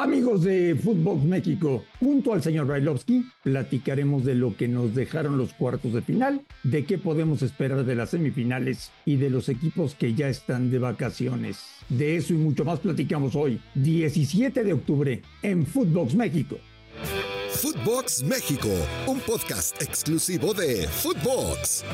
Amigos de Fútbol México, junto al señor Brailovsky, platicaremos de lo que nos dejaron los cuartos de final, de qué podemos esperar de las semifinales y de los equipos que ya están de vacaciones. De eso y mucho más platicamos hoy, 17 de octubre, en Footbox México. Footbox México, un podcast exclusivo de Footbox.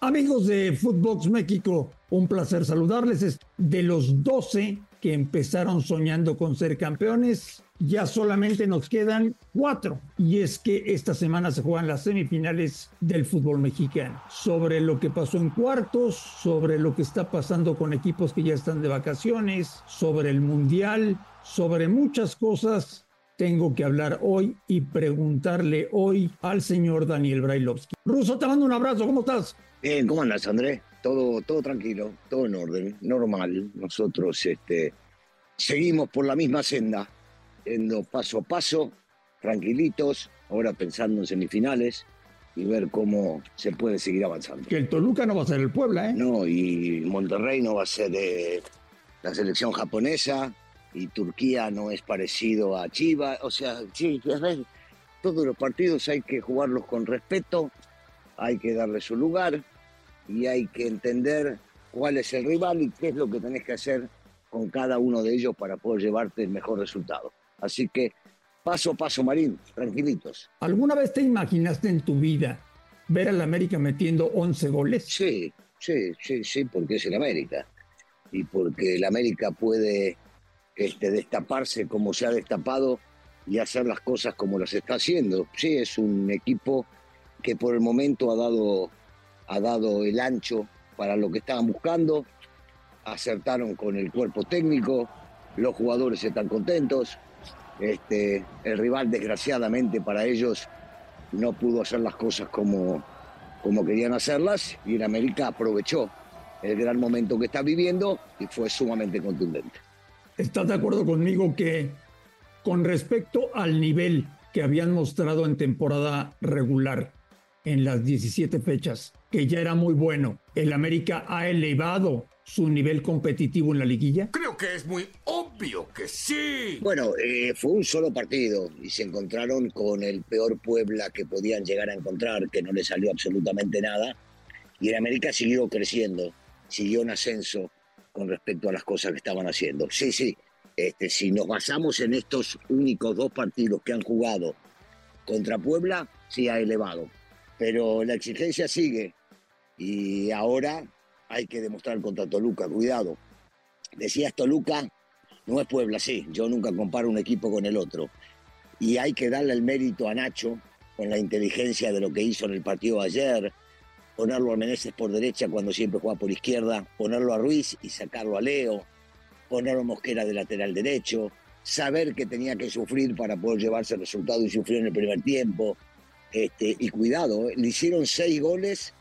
Amigos de Footbox México, un placer saludarles. De los 12 que empezaron soñando con ser campeones, ya solamente nos quedan cuatro. Y es que esta semana se juegan las semifinales del fútbol mexicano. Sobre lo que pasó en cuartos, sobre lo que está pasando con equipos que ya están de vacaciones, sobre el mundial, sobre muchas cosas tengo que hablar hoy y preguntarle hoy al señor Daniel Brailovsky. Ruso, te mando un abrazo, ¿cómo estás? Bien, ¿cómo andas, Andrés? Todo, todo tranquilo, todo en orden, normal. Nosotros este, seguimos por la misma senda, yendo paso a paso, tranquilitos, ahora pensando en semifinales y ver cómo se puede seguir avanzando. Que el Toluca no va a ser el Puebla, ¿eh? No, y Monterrey no va a ser de la selección japonesa, y Turquía no es parecido a Chivas. O sea, sí, todos los partidos hay que jugarlos con respeto, hay que darle su lugar y hay que entender cuál es el rival y qué es lo que tenés que hacer con cada uno de ellos para poder llevarte el mejor resultado. Así que paso a paso, Marín, tranquilitos. ¿Alguna vez te imaginaste en tu vida ver al América metiendo 11 goles? Sí, sí, sí, sí, porque es el América. Y porque el América puede este, destaparse como se ha destapado y hacer las cosas como las está haciendo. Sí, es un equipo que por el momento ha dado ha dado el ancho para lo que estaban buscando, acertaron con el cuerpo técnico, los jugadores están contentos, este, el rival desgraciadamente para ellos no pudo hacer las cosas como, como querían hacerlas y el América aprovechó el gran momento que está viviendo y fue sumamente contundente. ¿Estás de acuerdo conmigo que con respecto al nivel que habían mostrado en temporada regular en las 17 fechas, que ya era muy bueno, ¿el América ha elevado su nivel competitivo en la liguilla? Creo que es muy obvio que sí. Bueno, eh, fue un solo partido y se encontraron con el peor Puebla que podían llegar a encontrar, que no le salió absolutamente nada. Y el América siguió creciendo, siguió en ascenso con respecto a las cosas que estaban haciendo. Sí, sí, este, si nos basamos en estos únicos dos partidos que han jugado contra Puebla, sí ha elevado. Pero la exigencia sigue y ahora hay que demostrar contra Toluca, cuidado. Decías Toluca, no es Puebla, sí, yo nunca comparo un equipo con el otro. Y hay que darle el mérito a Nacho con la inteligencia de lo que hizo en el partido ayer, ponerlo a Meneses por derecha cuando siempre juega por izquierda, ponerlo a Ruiz y sacarlo a Leo, ponerlo a Mosquera de lateral derecho, saber que tenía que sufrir para poder llevarse el resultado y sufrir en el primer tiempo. Este, y cuidado, ¿eh? le hicieron seis goles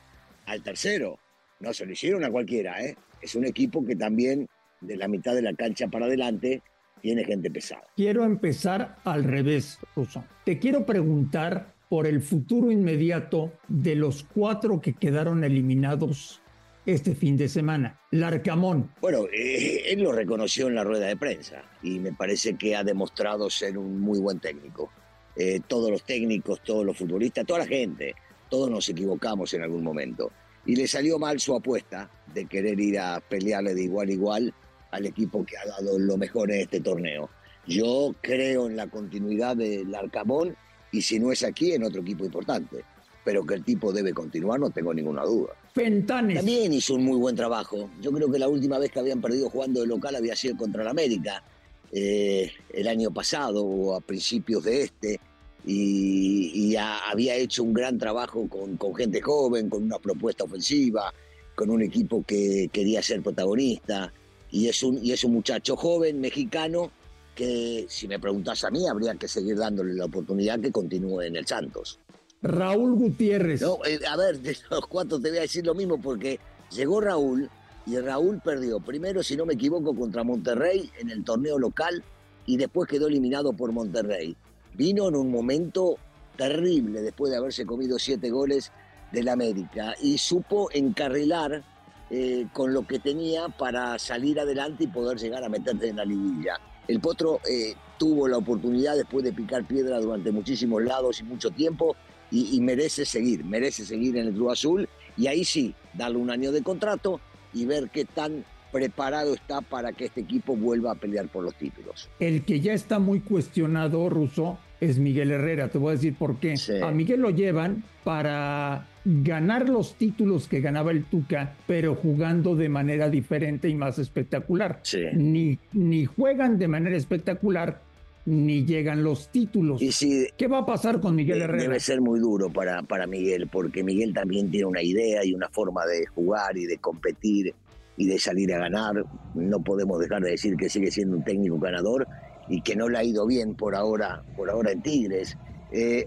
al tercero. No se lo hicieron a cualquiera, ¿eh? Es un equipo que también de la mitad de la cancha para adelante tiene gente pesada. Quiero empezar al revés, Russo. Te quiero preguntar por el futuro inmediato de los cuatro que quedaron eliminados este fin de semana. Larcamón. Bueno, eh, él lo reconoció en la rueda de prensa y me parece que ha demostrado ser un muy buen técnico. Eh, todos los técnicos, todos los futbolistas, toda la gente todos nos equivocamos en algún momento. Y le salió mal su apuesta de querer ir a pelearle de igual a igual al equipo que ha dado lo mejor en este torneo. Yo creo en la continuidad del Arcamón y si no es aquí, en otro equipo importante. Pero que el tipo debe continuar, no tengo ninguna duda. Fentanes. También hizo un muy buen trabajo. Yo creo que la última vez que habían perdido jugando de local había sido contra el América, eh, el año pasado o a principios de este y, había hecho un gran trabajo con, con, gente joven, con una propuesta ofensiva, con un equipo que quería ser protagonista. Y es un, y es un muchacho joven, mexicano, que si me preguntas a mí, habría que seguir dándole la oportunidad que continúe en el Santos. Raúl Gutiérrez. No, eh, a ver, de los cuatro te voy a decir lo mismo, porque llegó Raúl y Raúl perdió primero, si no me equivoco, contra Monterrey en el torneo local y después quedó eliminado por Monterrey vino en un momento terrible después de haberse comido siete goles del América y supo encarrilar eh, con lo que tenía para salir adelante y poder llegar a meterte en la liguilla. El Potro eh, tuvo la oportunidad después de picar piedra durante muchísimos lados y mucho tiempo y, y, merece seguir, merece seguir en el Club Azul y ahí sí, darle un año de contrato y ver qué tan preparado está para que este equipo vuelva a pelear por los títulos. El que ya está muy cuestionado, Russo, es Miguel Herrera. Te voy a decir por qué. Sí. A Miguel lo llevan para ganar los títulos que ganaba el Tuca, pero jugando de manera diferente y más espectacular. Sí. Ni, ni juegan de manera espectacular, ni llegan los títulos. Y sí, ¿Qué va a pasar con Miguel Herrera? debe ser muy duro para, para Miguel, porque Miguel también tiene una idea y una forma de jugar y de competir y de salir a ganar. No podemos dejar de decir que sigue siendo un técnico ganador y que no le ha ido bien por ahora, por ahora en Tigres. Eh,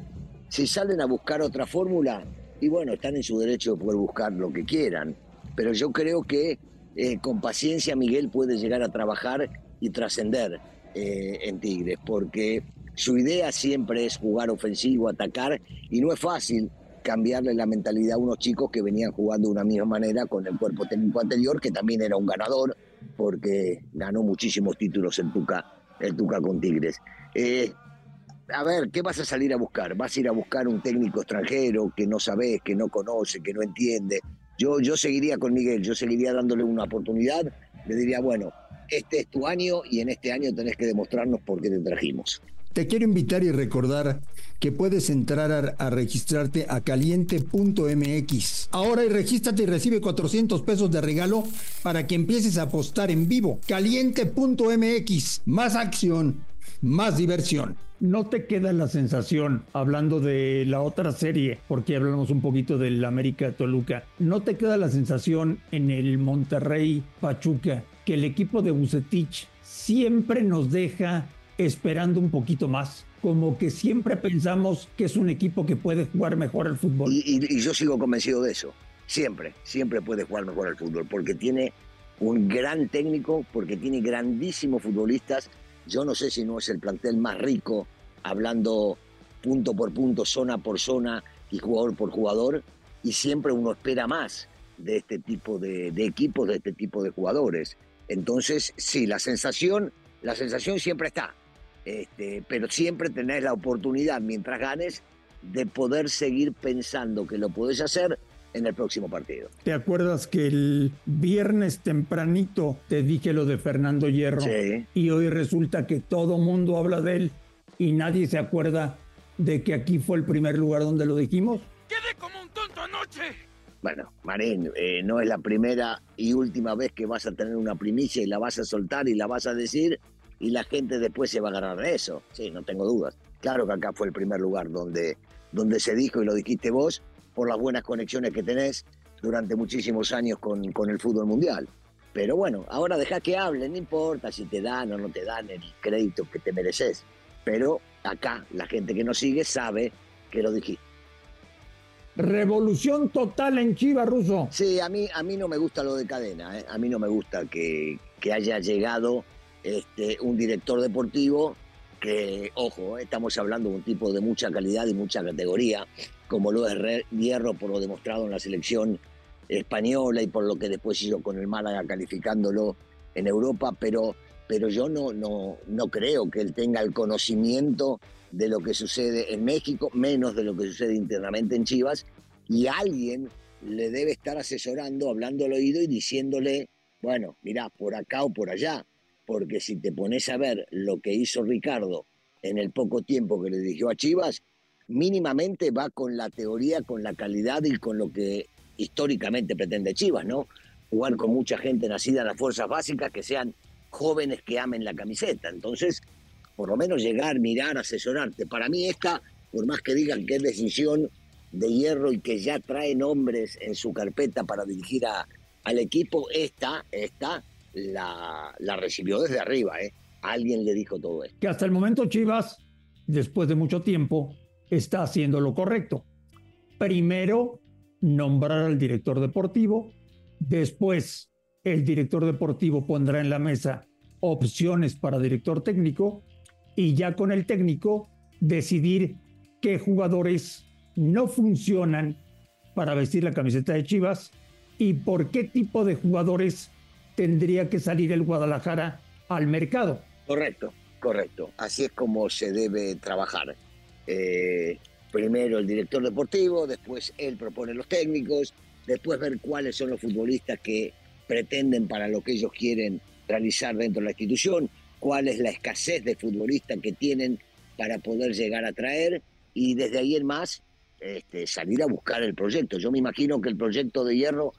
si salen a buscar otra fórmula, y bueno, están en su derecho de poder buscar lo que quieran, pero yo creo que eh, con paciencia Miguel puede llegar a trabajar y trascender eh, en Tigres, porque su idea siempre es jugar ofensivo, atacar, y no es fácil cambiarle la mentalidad a unos chicos que venían jugando de una misma manera con el cuerpo técnico anterior, que también era un ganador, porque ganó muchísimos títulos el Tuca, el Tuca con Tigres. Eh, a ver, ¿qué vas a salir a buscar? ¿Vas a ir a buscar un técnico extranjero que no sabes, que no conoce, que no entiende? Yo, yo seguiría con Miguel, yo seguiría dándole una oportunidad, le diría, bueno, este es tu año y en este año tenés que demostrarnos por qué te trajimos. Te quiero invitar y recordar que puedes entrar a, registrarte a caliente.mx. Ahora y regístrate y recibe 400 pesos de regalo para que empieces a apostar en vivo. Caliente.mx. Más acción, más diversión. ¿No te queda la sensación, hablando de la otra serie, porque hablamos un poquito del América Toluca, ¿no te queda la sensación en el Monterrey Pachuca que el equipo de Bucetich siempre nos deja esperando un poquito más? Como que siempre pensamos que es un equipo que puede jugar mejor al fútbol. Y, yo sigo convencido de eso. Siempre, siempre puede jugar mejor al fútbol, porque tiene un gran técnico, porque tiene grandísimos futbolistas. Yo no sé si no es el plantel más rico, hablando punto por punto, zona por zona y jugador por jugador, y siempre uno espera más de este tipo de, de equipos, de este tipo de jugadores. Entonces, sí, la sensación, la sensación siempre está, este, pero siempre tenés la oportunidad, mientras ganes, de poder seguir pensando que lo podés hacer en el próximo partido. ¿Te acuerdas que el viernes tempranito te dije lo de Fernando Hierro? Sí. Y hoy resulta que todo mundo habla de él y nadie se acuerda de que aquí fue el primer lugar donde lo dijimos. Quedé como un tonto anoche. Bueno, Marín, eh, no es la primera y última vez que vas a tener una primicia y la vas a soltar y la vas a decir y la gente después se va a agarrar de eso. Sí, no tengo dudas. Claro que acá fue el primer lugar donde, donde se dijo y lo dijiste vos por las buenas conexiones que tenés durante muchísimos años con, con el fútbol mundial. Pero bueno, ahora deja que hablen, no importa si te dan o no te dan el crédito que te mereces. Pero acá la gente que nos sigue sabe que lo dijiste. Revolución total en Chivas, Ruso. Sí, a mí, a mí no me gusta lo de cadena, ¿eh? a mí no me gusta que, que haya llegado este, un director deportivo que, ojo, eh, estamos hablando de un tipo de mucha calidad y mucha categoría, como lo es Hierro por lo demostrado en la selección española y por lo que después hizo con el Málaga calificándolo en Europa, pero, pero yo no, no, no creo que él tenga el conocimiento de lo que sucede en México, menos de lo que sucede internamente en Chivas, y alguien le debe estar asesorando, hablando al oído y diciéndole, bueno, mira, por acá o por allá, porque si te pones a ver lo que hizo Ricardo en el poco tiempo que le dirigió a Chivas, mínimamente va con la teoría, con la calidad y con lo que históricamente pretende Chivas, ¿no? Jugar con mucha gente nacida en las fuerzas básicas, que sean jóvenes que amen la camiseta. Entonces, por lo menos llegar, mirar, asesorarte. Para mí esta, por más que digan que es decisión de hierro y que ya trae nombres en su carpeta para dirigir al equipo, esta, esta la, recibió desde arriba, ¿eh? Alguien le dijo todo esto. Que hasta el momento Chivas, después de mucho tiempo, está haciendo lo correcto. Primero, nombrar al director deportivo. Después, el director deportivo pondrá en la mesa opciones para director técnico y ya con el técnico decidir qué jugadores no funcionan para vestir la camiseta de Chivas y por qué tipo de jugadores tendría que salir el Guadalajara al mercado. Correcto, correcto. Así es como se debe trabajar. Eh, primero el director deportivo, después él propone los técnicos, después ver cuáles son los futbolistas que pretenden para lo que ellos quieren realizar dentro de la institución, cuál es la escasez de futbolistas que tienen para poder llegar a traer y desde ahí en más este, salir a buscar el proyecto. Yo me imagino que el proyecto de hierro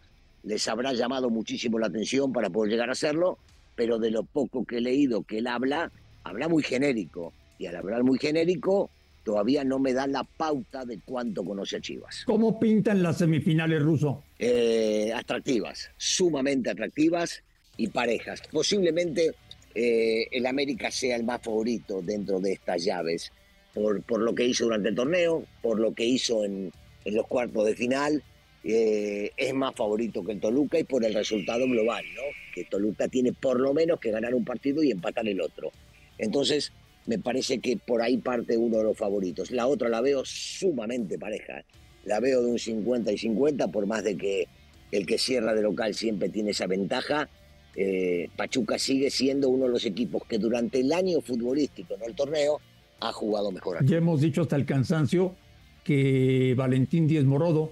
les habrá llamado muchísimo la atención para poder llegar a hacerlo, pero de lo poco que he leído que él habla, habla muy genérico. Y al hablar muy genérico, todavía no me da la pauta de cuánto conoce a Chivas. ¿Cómo pintan las semifinales ruso? Eh, atractivas, sumamente atractivas y parejas. Posiblemente eh, el América sea el más favorito dentro de estas llaves, por, por lo que hizo durante el torneo, por lo que hizo en, en los cuartos de final. Eh, es más favorito que el Toluca y por el resultado global, ¿no? Que Toluca tiene por lo menos que ganar un partido y empatar el otro. Entonces, me parece que por ahí parte uno de los favoritos. La otra la veo sumamente pareja. La veo de un 50 y 50, por más de que el que cierra de local siempre tiene esa ventaja. Eh, Pachuca sigue siendo uno de los equipos que durante el año futbolístico, no el torneo, ha jugado mejor. Ya hemos dicho hasta el cansancio que Valentín Díez Morodo,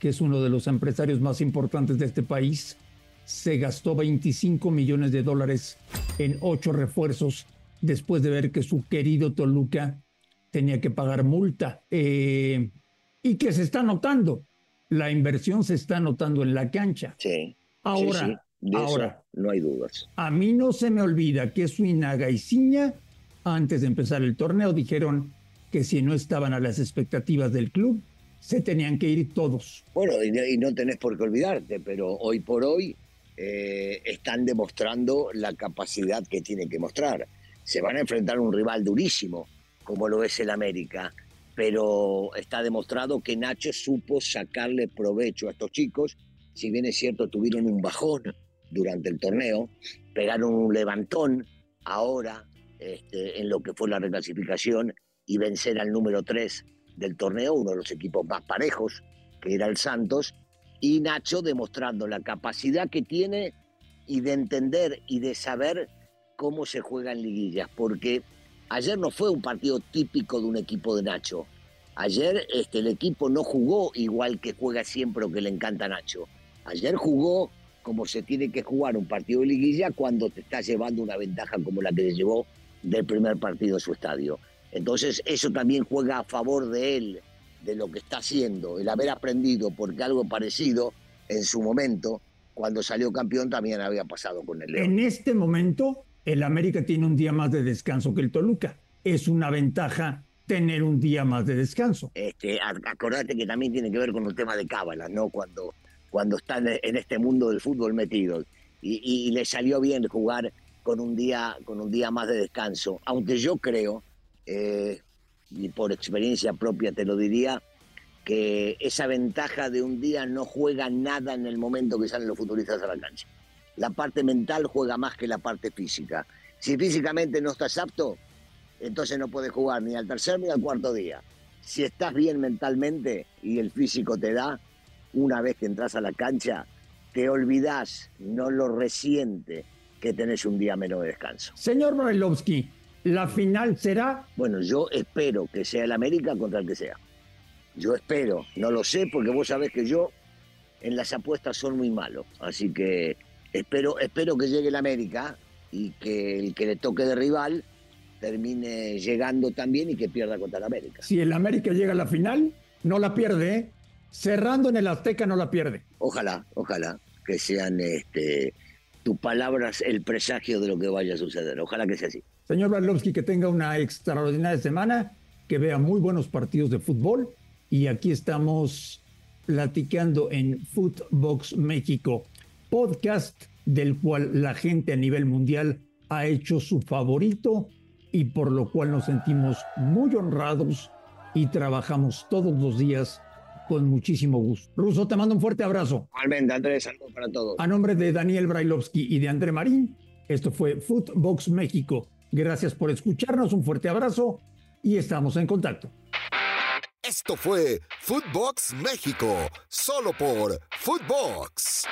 que es uno de los empresarios más importantes de este país, se gastó 25 millones de dólares en ocho refuerzos después de ver que su querido Toluca tenía que pagar multa eh, y que se está notando. La inversión se está notando en la cancha. Sí. Ahora, ahora no hay dudas. A mí no se me olvida que Suinaga y Ciña, antes de empezar el torneo, dijeron que si no estaban a las expectativas del club, se tenían que ir todos. Bueno, y no, tenés por qué olvidarte, pero hoy por hoy eh, están demostrando la capacidad que tienen que mostrar se van a enfrentar a un rival durísimo, como lo es el América, pero está demostrado que Nacho supo sacarle provecho a estos chicos, si bien es cierto tuvieron un bajón durante el torneo, pegaron un levantón ahora este, en lo que fue la reclasificación y vencer al número 3 del torneo, uno de los equipos más parejos, que era el Santos, y Nacho demostrando la capacidad que tiene y de entender y de saber cómo se juega en liguillas, porque ayer no fue un partido típico de un equipo de Nacho. Ayer este, el equipo no jugó igual que juega siempre o que le encanta a Nacho. Ayer jugó como se tiene que jugar un partido de liguilla cuando te está llevando una ventaja como la que le llevó del primer partido de su estadio. Entonces eso también juega a favor de él, de lo que está haciendo, el haber aprendido, porque algo parecido en su momento, cuando salió campeón, también había pasado con el León. En este momento, el América tiene un día más de descanso que el Toluca. Es una ventaja tener un día más de descanso. Este, acordate que también tiene que ver con el tema de cábala, ¿no? Cuando, cuando están en este mundo del fútbol metidos. Y, le salió bien jugar con un día, con un día más de descanso. Aunque yo creo, eh, y por experiencia propia te lo diría, que esa ventaja de un día no juega nada en el momento que salen los futbolistas a la cancha la parte mental juega más que la parte física. Si físicamente no estás apto, entonces no puedes jugar ni al tercer ni al cuarto día. Si estás bien mentalmente y el físico te da, una vez que entras a la cancha, te olvidas, no lo resiente que tenés un día menos de descanso. Señor Brailovsky, ¿la final será? Bueno, yo espero que sea el América contra el que sea. Yo espero, no lo sé porque vos sabés que yo en las apuestas son muy malo, así que Espero, espero que llegue el América y que el que le toque de rival termine llegando también y que pierda contra el América. Si el América llega a la final, no la pierde, ¿eh? cerrando en el Azteca no la pierde. Ojalá, ojalá que sean este, tus palabras el presagio de lo que vaya a suceder. Ojalá que sea así. Señor Barlovsky, que tenga una extraordinaria semana, que vea muy buenos partidos de fútbol y aquí estamos platicando en Footbox México podcast del cual la gente a nivel mundial ha hecho su favorito y por lo cual nos sentimos muy honrados y trabajamos todos los días con muchísimo gusto. Ruso, te mando un fuerte abrazo. Igualmente, Andrés, saludos para todos. A nombre de Daniel Brailovsky y de André Marín, esto fue Footbox México. Gracias por escucharnos, un fuerte abrazo y estamos en contacto. Esto fue Footbox México, solo por Footbox.